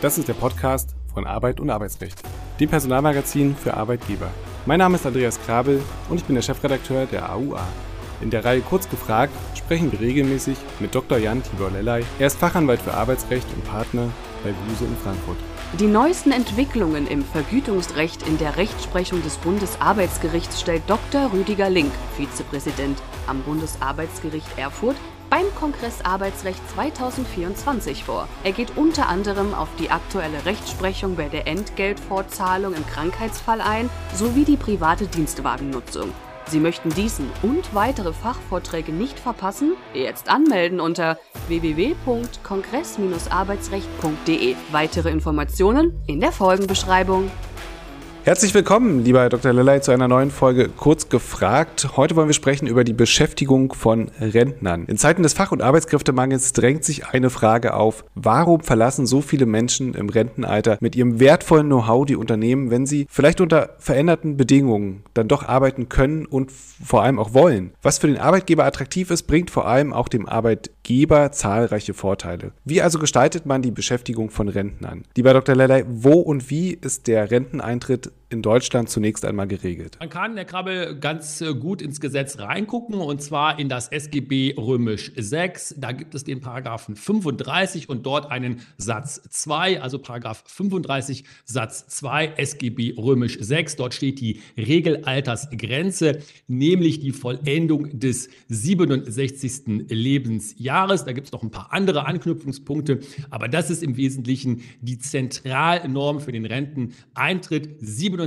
Das ist der Podcast von Arbeit und Arbeitsrecht, dem Personalmagazin für Arbeitgeber. Mein Name ist Andreas Krabel und ich bin der Chefredakteur der AUA. In der Reihe Kurz gefragt sprechen wir regelmäßig mit Dr. Jan Tibor Lellay. Er ist Fachanwalt für Arbeitsrecht und Partner bei Buse in Frankfurt. Die neuesten Entwicklungen im Vergütungsrecht in der Rechtsprechung des Bundesarbeitsgerichts stellt Dr. Rüdiger Link, Vizepräsident am Bundesarbeitsgericht Erfurt, beim Kongress Arbeitsrecht 2024 vor. Er geht unter anderem auf die aktuelle Rechtsprechung bei der Entgeltfortzahlung im Krankheitsfall ein, sowie die private Dienstwagennutzung. Sie möchten diesen und weitere Fachvorträge nicht verpassen? Jetzt anmelden unter www.kongress-arbeitsrecht.de. Weitere Informationen in der Folgenbeschreibung. Herzlich willkommen, lieber Dr. Lellay, zu einer neuen Folge Kurz gefragt. Heute wollen wir sprechen über die Beschäftigung von Rentnern. In Zeiten des Fach- und Arbeitskräftemangels drängt sich eine Frage auf. Warum verlassen so viele Menschen im Rentenalter mit ihrem wertvollen Know-how die Unternehmen, wenn sie vielleicht unter veränderten Bedingungen dann doch arbeiten können und vor allem auch wollen? Was für den Arbeitgeber attraktiv ist, bringt vor allem auch dem Arbeitgeber zahlreiche Vorteile. Wie also gestaltet man die Beschäftigung von Rentnern? Lieber Dr. Lellay, wo und wie ist der Renteneintritt in Deutschland zunächst einmal geregelt? Man kann, Herr Krabbel, ganz äh, gut ins Gesetz reingucken und zwar in das SGB römisch 6. Da gibt es den Paragraphen 35 und dort einen Satz 2, also Paragraph 35 Satz 2 SGB römisch 6. Dort steht die Regelaltersgrenze, nämlich die Vollendung des 67. Lebensjahres. Da gibt es noch ein paar andere Anknüpfungspunkte, aber das ist im Wesentlichen die Zentralnorm für den Renteneintritt. 67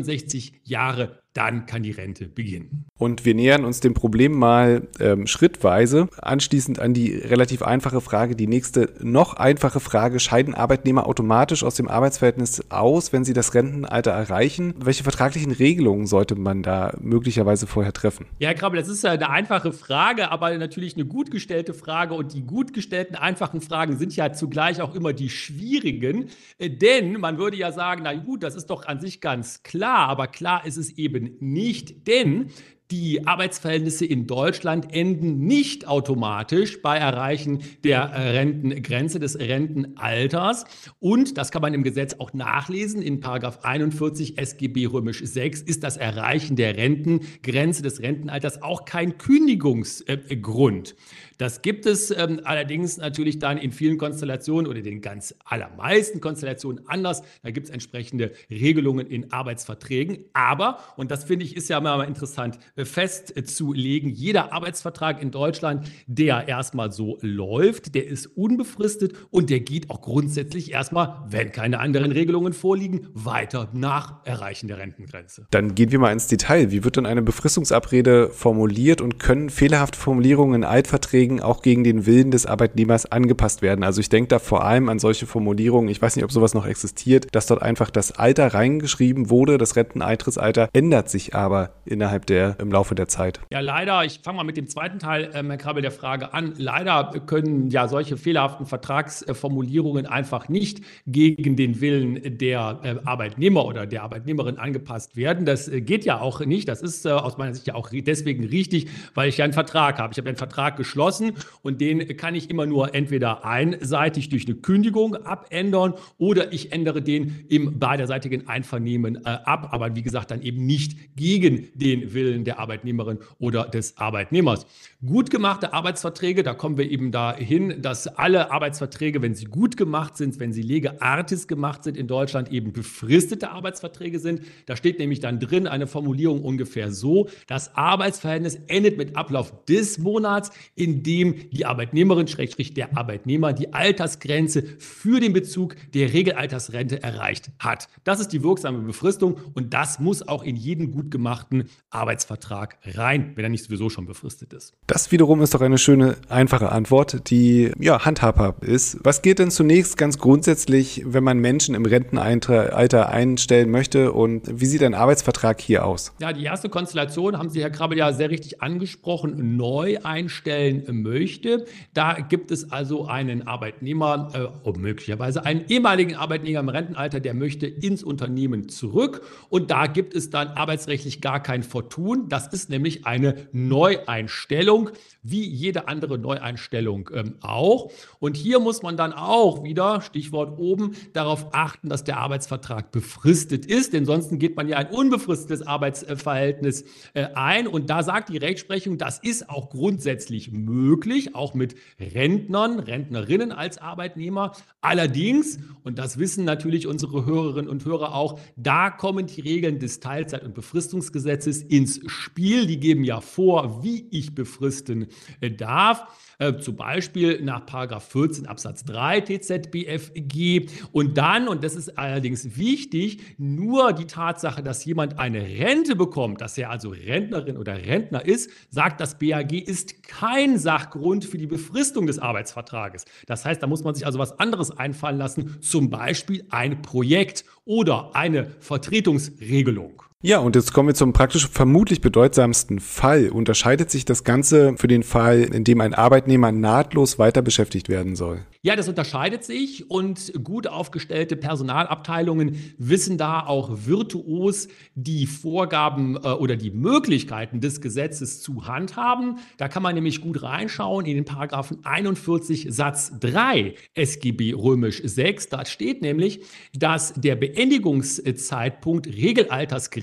Jahre dann kann die Rente beginnen. Und wir nähern uns dem Problem mal ähm, schrittweise. Anschließend an die relativ einfache Frage, die nächste noch einfache Frage, scheiden Arbeitnehmer automatisch aus dem Arbeitsverhältnis aus, wenn sie das Rentenalter erreichen? Welche vertraglichen Regelungen sollte man da möglicherweise vorher treffen? Ja, Herr Krabbel, das ist ja eine einfache Frage, aber natürlich eine gut gestellte Frage. Und die gut gestellten, einfachen Fragen sind ja zugleich auch immer die schwierigen. Äh, denn man würde ja sagen, na gut, das ist doch an sich ganz klar, aber klar ist es eben eben nicht, denn die Arbeitsverhältnisse in Deutschland enden nicht automatisch bei Erreichen der äh, Rentengrenze des Rentenalters. Und das kann man im Gesetz auch nachlesen. In Paragraph 41 SGB römisch 6 ist das Erreichen der Rentengrenze des Rentenalters auch kein Kündigungsgrund. Das gibt es ähm, allerdings natürlich dann in vielen Konstellationen oder den ganz allermeisten Konstellationen anders. Da gibt es entsprechende Regelungen in Arbeitsverträgen. Aber, und das finde ich ist ja mal interessant äh, festzulegen, jeder Arbeitsvertrag in Deutschland, der erstmal so läuft, der ist unbefristet und der geht auch grundsätzlich erstmal, wenn keine anderen Regelungen vorliegen, weiter nach Erreichen der Rentengrenze. Dann gehen wir mal ins Detail. Wie wird denn eine Befristungsabrede formuliert und können fehlerhafte Formulierungen in Altverträgen Verträgen auch gegen den Willen des Arbeitnehmers angepasst werden. Also ich denke da vor allem an solche Formulierungen, ich weiß nicht, ob sowas noch existiert, dass dort einfach das Alter reingeschrieben wurde, das Renteneintrittsalter ändert sich aber innerhalb der, Laufe der Zeit. Ja, leider, ich fange mal mit dem zweiten Teil, ähm, Herr Krabbel, der Frage an. Leider können ja solche fehlerhaften Vertragsformulierungen einfach nicht gegen den Willen der äh, Arbeitnehmer oder der Arbeitnehmerin angepasst werden. Das äh, geht ja auch nicht. Das ist äh, aus meiner Sicht ja auch deswegen richtig, weil ich ja einen Vertrag habe. Ich habe einen Vertrag geschlossen geschlossen und den kann ich immer nur entweder einseitig durch eine Kündigung abändern oder ich ändere den im beiderseitigen Einvernehmen äh, ab, aber wie gesagt dann eben nicht gegen den Willen der Arbeitnehmerin oder des Arbeitnehmers. Gut gemachte Arbeitsverträge, da kommen wir eben dahin, dass alle Arbeitsverträge, wenn sie gut gemacht sind, wenn sie lege artis gemacht sind in Deutschland, eben befristete Arbeitsverträge sind. Da steht nämlich dann drin eine Formulierung ungefähr so, das Arbeitsverhältnis endet mit Ablauf des Monats, in dem die Arbeitnehmerin, Schrägstrich der Arbeitnehmer, die Altersgrenze für den Bezug der Regelaltersrente erreicht hat. Das ist die wirksame Befristung und das muss auch in jeden gut gemachten Arbeitsvertrag rein, wenn er nicht sowieso schon befristet ist. Das wiederum ist doch eine schöne, einfache Antwort, die ja handhabbar ist. Was geht denn zunächst ganz grundsätzlich, wenn man Menschen im Rentenalter einstellen möchte und wie sieht ein Arbeitsvertrag hier aus? Ja, die erste Konstellation haben Sie, Herr Krabbel, ja sehr richtig angesprochen, neu einstellen möchte. Da gibt es also einen Arbeitnehmer, äh, möglicherweise einen ehemaligen Arbeitnehmer im Rentenalter, der möchte ins Unternehmen zurück. Und da gibt es dann arbeitsrechtlich gar kein Vertun, Das ist nämlich eine Neueinstellung, wie jede andere Neueinstellung ähm, auch. Und hier muss man dann auch wieder, Stichwort oben, darauf achten, dass der Arbeitsvertrag befristet ist, denn sonst geht man ja ein unbefristetes Arbeitsverhältnis äh, ein. Und da sagt die Rechtsprechung, das ist auch grundsätzlich möglich, auch mit Rentnern, Rentnerinnen als Arbeitnehmer. Allerdings, und das wissen natürlich unsere Hörerinnen und Hörer auch, da kommen die Regeln des Teilzeit- und Befristungsgesetzes ins Spiel. Die geben ja vor, wie ich befristen äh, darf. Äh, zum Beispiel nach 14 Absatz 3 TZBFG. Und dann, und das ist allerdings wichtig, nur die Tatsache, dass jemand eine Rente bekommt, dass er also Rentnerin oder Rentner ist, sagt das BAG, ist kein Sachgrund für die Befristung des Arbeitsvertrages. Das heißt, da muss man sich also was anderes einfallen lassen, zum Beispiel ein Projekt oder eine Vertretungsregelung. Ja, und jetzt kommen wir zum praktisch vermutlich bedeutsamsten Fall. Unterscheidet sich das Ganze für den Fall, in dem ein Arbeitnehmer nahtlos weiter beschäftigt werden soll? Ja, das unterscheidet sich und gut aufgestellte Personalabteilungen wissen da auch virtuos die Vorgaben äh, oder die Möglichkeiten des Gesetzes zu handhaben. Da kann man nämlich gut reinschauen in den Paragraphen 41 Satz 3 SGB römisch 6. Da steht nämlich, dass der Beendigungszeitpunkt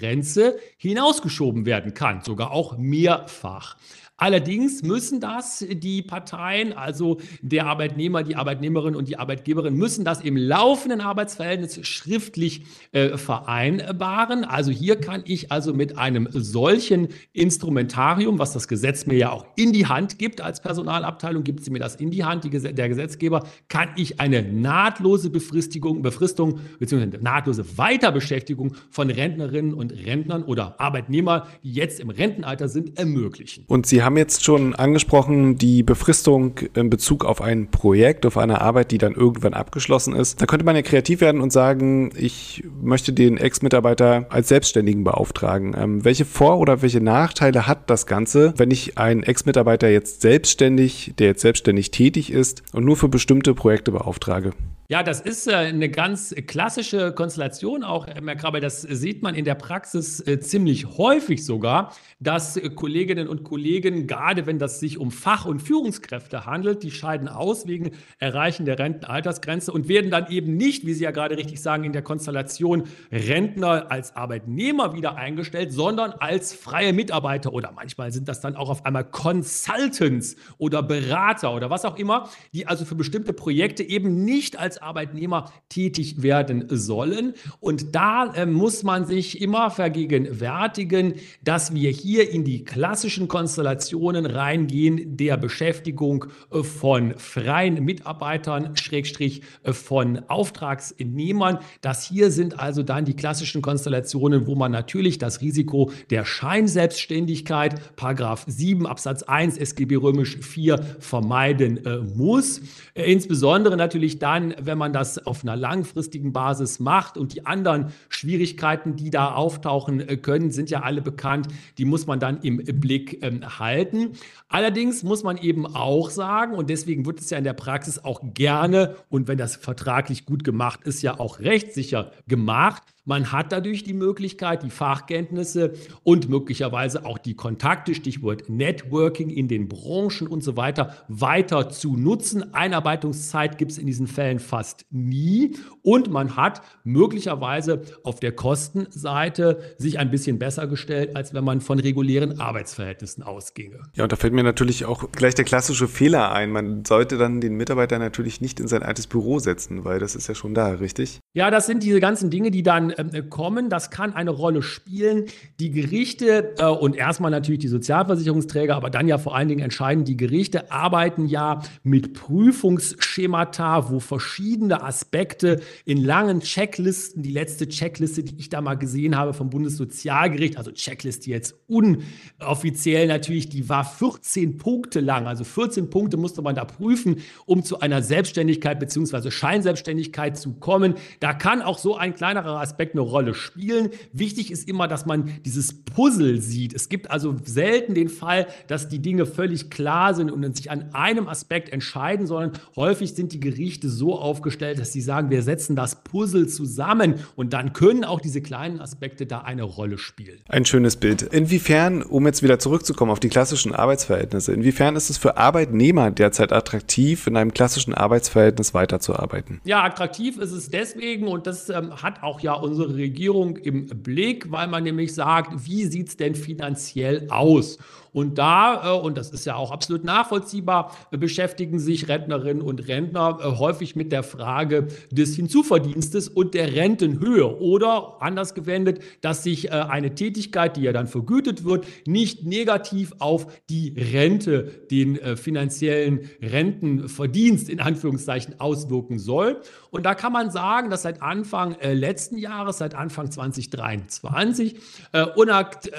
Regelaltersgrenze hinausgeschoben werden kann, sogar auch mehrfach. Allerdings müssen das die Parteien, also der Arbeitnehmer, die Arbeitnehmerin und die Arbeitgeberin, müssen das im laufenden Arbeitsverhältnis schriftlich äh, vereinbaren. Also hier kann ich also mit einem solchen Instrumentarium, was das Gesetz mir ja auch in die Hand gibt als Personalabteilung, gibt sie mir das in die Hand, die, der Gesetzgeber, kann ich eine nahtlose Befristigung, Befristung bzw. nahtlose Weiterbeschäftigung von Rentnerinnen und Rentnern oder Arbeitnehmer, die jetzt im Rentenalter sind, ermöglichen. Und Sie haben jetzt schon angesprochen, die Befristung in Bezug auf ein Projekt, auf eine Arbeit, die dann irgendwann abgeschlossen ist. Da könnte man ja kreativ werden und sagen, ich möchte den Ex-Mitarbeiter als Selbstständigen beauftragen. Ähm, welche Vor- oder welche Nachteile hat das Ganze, wenn ich einen Ex-Mitarbeiter jetzt selbstständig, der jetzt selbstständig tätig ist und nur für bestimmte Projekte beauftrage? Ja, das ist äh, eine ganz klassische Konstellation auch, Herr Krabbe. Das sieht man in der Praxis äh, ziemlich häufig sogar, dass äh, Kolleginnen und Kollegen, gerade wenn das sich um Fach- und Führungskräfte handelt, die scheiden aus wegen Erreichen der Rentenaltersgrenze und werden dann eben nicht, wie Sie ja gerade richtig sagen, in der Konstellation Rentner als Arbeitnehmer wieder eingestellt, sondern als freie Mitarbeiter oder manchmal sind das dann auch auf einmal Consultants oder Berater oder was auch immer, die also für bestimmte Projekte eben nicht als Arbeitnehmer tätig werden sollen. Und da äh, muss man sich immer vergegenwärtigen, dass wir hier in die klassischen Konstellationen reingehen der Beschäftigung äh, von freien Mitarbeitern, Schrägstrich äh, von Auftragsnehmern. Das hier sind also dann die klassischen Konstellationen, wo man natürlich das Risiko der Scheinselbstständigkeit, Paragraph 7 Absatz 1 SGB römisch 4 vermeiden äh, muss. Insbesondere natürlich dann, wenn man das auf einer langfristigen Basis macht. Und die anderen Schwierigkeiten, die da auftauchen äh, können, sind ja alle bekannt. Die muss man dann im Blick ähm, halten. Allerdings muss man eben auch sagen, und deswegen wird es ja in der Praxis auch gerne, und wenn das vertraglich gut gemacht ist, ja auch rechtssicher gemacht, man hat dadurch die Möglichkeit, die Fachkenntnisse und möglicherweise auch die Kontakte, Stichwort Networking in den Branchen und so weiter, weiter zu nutzen. Einarbeitungszeit gibt es in diesen Fällen fast nie. Und man hat möglicherweise auf der Kostenseite sich ein bisschen besser gestellt, als wenn man von regulären Arbeitsverhältnissen ausginge. Ja, und da fällt mir natürlich auch gleich der klassische Fehler ein. Man sollte dann den Mitarbeiter natürlich nicht in sein altes Büro setzen, weil das ist ja schon da, richtig? Ja, das sind diese ganzen Dinge, die dann kommen. Das kann eine Rolle spielen. Die Gerichte äh, und erstmal natürlich die Sozialversicherungsträger, aber dann ja vor allen Dingen entscheiden, die Gerichte arbeiten ja mit Prüfungsschemata, wo verschiedene Aspekte in langen Checklisten, die letzte Checkliste, die ich da mal gesehen habe vom Bundessozialgericht, also Checkliste jetzt unoffiziell natürlich, die war 14 Punkte lang. Also 14 Punkte musste man da prüfen, um zu einer Selbstständigkeit bzw. Scheinselbstständigkeit zu kommen. Da kann auch so ein kleinerer Aspekt Aspekt eine Rolle spielen. Wichtig ist immer, dass man dieses Puzzle sieht. Es gibt also selten den Fall, dass die Dinge völlig klar sind und sich an einem Aspekt entscheiden, sondern häufig sind die Gerichte so aufgestellt, dass sie sagen, wir setzen das Puzzle zusammen und dann können auch diese kleinen Aspekte da eine Rolle spielen. Ein schönes Bild. Inwiefern, um jetzt wieder zurückzukommen auf die klassischen Arbeitsverhältnisse, inwiefern ist es für Arbeitnehmer derzeit attraktiv, in einem klassischen Arbeitsverhältnis weiterzuarbeiten? Ja, attraktiv ist es deswegen und das ähm, hat auch ja unsere Regierung im Blick, weil man nämlich sagt, wie sieht es denn finanziell aus? Und da, äh, und das ist ja auch absolut nachvollziehbar, beschäftigen sich Rentnerinnen und Rentner äh, häufig mit der Frage des Hinzuverdienstes und der Rentenhöhe. Oder anders gewendet, dass sich äh, eine Tätigkeit, die ja dann vergütet wird, nicht negativ auf die Rente, den finanziellen Rentenverdienst in Anführungszeichen auswirken soll. Und da kann man sagen, dass seit Anfang letzten Jahres, seit Anfang 2023,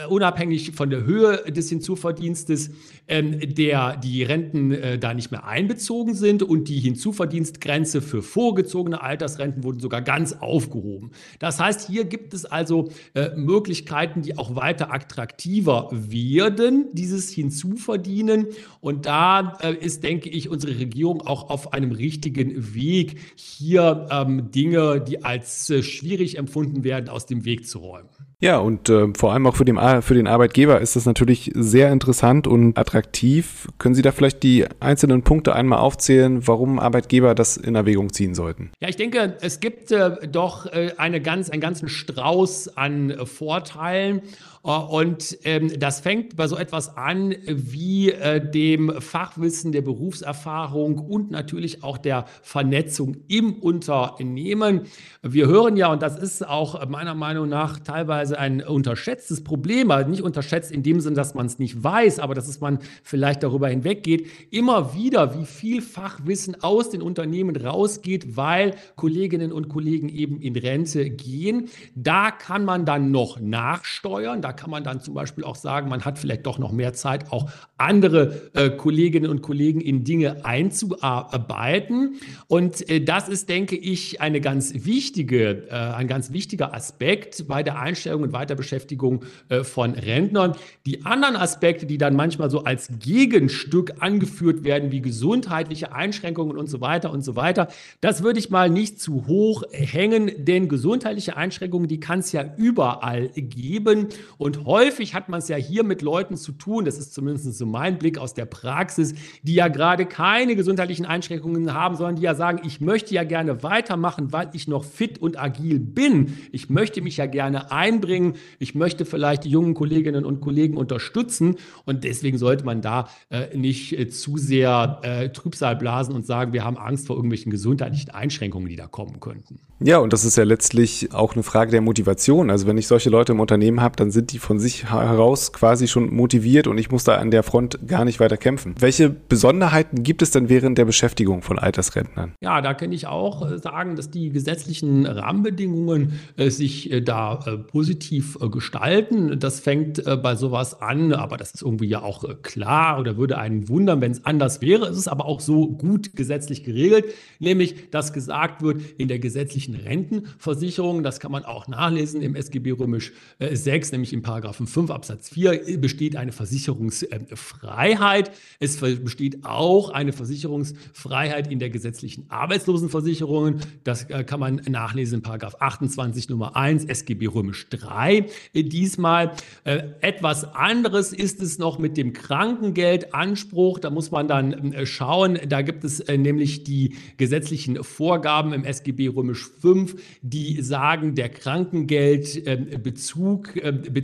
unabhängig von der Höhe des Hinzuverdienstes, Hinzuverdienstes, ähm, der die Renten äh, da nicht mehr einbezogen sind und die Hinzuverdienstgrenze für vorgezogene Altersrenten wurden sogar ganz aufgehoben. Das heißt, hier gibt es also äh, Möglichkeiten, die auch weiter attraktiver werden, dieses Hinzuverdienen. Und da äh, ist, denke ich, unsere Regierung auch auf einem richtigen Weg, hier ähm, Dinge, die als äh, schwierig empfunden werden, aus dem Weg zu räumen. Ja, und äh, vor allem auch für den, für den Arbeitgeber ist das natürlich sehr interessant und attraktiv. Können Sie da vielleicht die einzelnen Punkte einmal aufzählen, warum Arbeitgeber das in Erwägung ziehen sollten? Ja, ich denke, es gibt äh, doch äh, eine ganz, einen ganzen Strauß an äh, Vorteilen. Äh, und ähm, das fängt bei so etwas an wie äh, dem Fachwissen, der Berufserfahrung und natürlich auch der Vernetzung im Unternehmen. Wir hören ja, und das ist auch meiner Meinung nach teilweise ein unterschätztes Problem, also nicht unterschätzt in dem Sinn, dass man es nicht weiß, aber dass es man vielleicht darüber hinweggeht, immer wieder, wie viel Fachwissen aus den Unternehmen rausgeht, weil Kolleginnen und Kollegen eben in Rente gehen. Da kann man dann noch nachsteuern. Da kann man dann zum Beispiel auch sagen, man hat vielleicht doch noch mehr Zeit, auch andere äh, Kolleginnen und Kollegen in Dinge einzuarbeiten. Und äh, das ist, denke ich, eine ganz wichtige, äh, ein ganz wichtiger Aspekt bei der Einstellung und Weiterbeschäftigung äh, von Rentnern. Die anderen Aspekte, die dann manchmal so als Gegenstück angeführt werden, wie gesundheitliche Einschränkungen und so weiter und so weiter, das würde ich mal nicht zu hoch hängen, denn gesundheitliche Einschränkungen, die kann es ja überall geben. Und häufig hat man es ja hier mit Leuten zu tun, das ist zumindest so mein Blick aus der Praxis, die ja gerade keine gesundheitlichen Einschränkungen haben, sondern die ja sagen, ich möchte ja gerne weitermachen, weil ich noch fit und agil bin. Ich möchte mich ja gerne einbringen. Ich möchte vielleicht die jungen Kolleginnen und Kollegen unterstützen. Und deswegen sollte man da äh, nicht äh, zu sehr äh, Trübsal blasen und sagen, wir haben Angst vor irgendwelchen gesundheitlichen Einschränkungen, die da kommen könnten. Ja, und das ist ja letztlich auch eine Frage der Motivation. Also wenn ich solche Leute im Unternehmen habe, dann sind die von sich heraus quasi schon motiviert und ich muss da an der Front gar nicht weiter kämpfen. Welche Besonderheiten gibt es denn während der Beschäftigung von Altersrentnern? Ja, da kann ich auch äh, sagen, dass die gesetzlichen Rahmenbedingungen äh, sich äh, da positiv gestalten. Das fängt bei sowas an, aber das ist irgendwie ja auch klar oder würde einen wundern, wenn es anders wäre. Es ist aber auch so gut gesetzlich geregelt, nämlich dass gesagt wird, in der gesetzlichen Rentenversicherung, das kann man auch nachlesen im SGB Römisch 6, nämlich im Paragraphen 5 Absatz 4, besteht eine Versicherungsfreiheit. Es besteht auch eine Versicherungsfreiheit in der gesetzlichen Arbeitslosenversicherung. Das kann man nachlesen in Paragraph 28 Nummer 1 SGB Römisch 3. Diesmal äh, etwas anderes ist es noch mit dem Krankengeldanspruch. Da muss man dann äh, schauen. Da gibt es äh, nämlich die gesetzlichen Vorgaben im SGB Römisch 5, die sagen, der Krankengeldbezug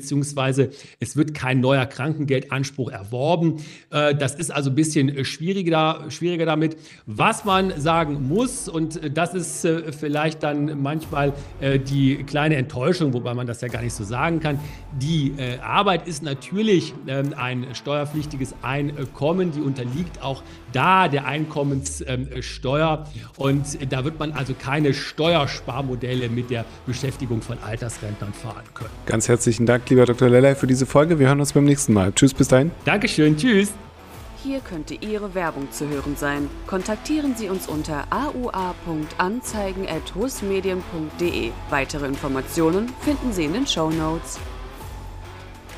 beziehungsweise es wird kein neuer Krankengeldanspruch erworben. das ist also ein bisschen schwieriger, schwieriger damit. Was man sagen muss, und das ist vielleicht dann manchmal die kleine Enttäuschung, wobei man das ja gar nicht so sagen kann. Die äh, Arbeit ist natürlich äh, ein steuerpflichtiges Einkommen, die unterliegt auch da der Einkommenssteuer ähm, und da wird man also keine Steuersparmodelle mit der Beschäftigung von Altersrentnern fahren können. Ganz herzlichen Dank, lieber Dr. Lellay, für diese Folge. Wir hören uns beim nächsten Mal. Tschüss, bis dahin. Dankeschön, tschüss. hier könnte Ihre Werbung zu hören sein. Kontaktieren Sie uns unter aua.anzeigen.husmedien.de. Weitere Informationen finden Sie in den Show Notes.